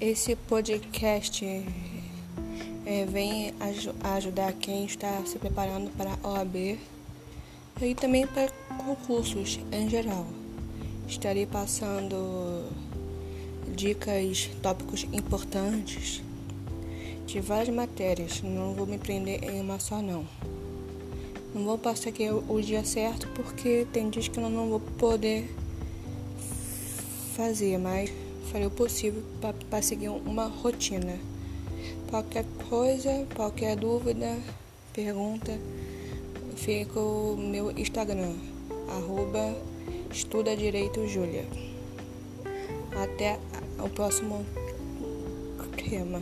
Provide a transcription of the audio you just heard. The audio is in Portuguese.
Esse podcast é, vem aj ajudar quem está se preparando para a OAB e também para concursos em geral. Estarei passando dicas, tópicos importantes de várias matérias. Não vou me prender em uma só não. Não vou passar aqui o dia certo porque tem dias que eu não vou poder fazer, mas farei o possível para seguir uma rotina. Qualquer coisa, qualquer dúvida, pergunta, fica o meu Instagram, arroba Estuda Direito Júlia. Até o próximo tema.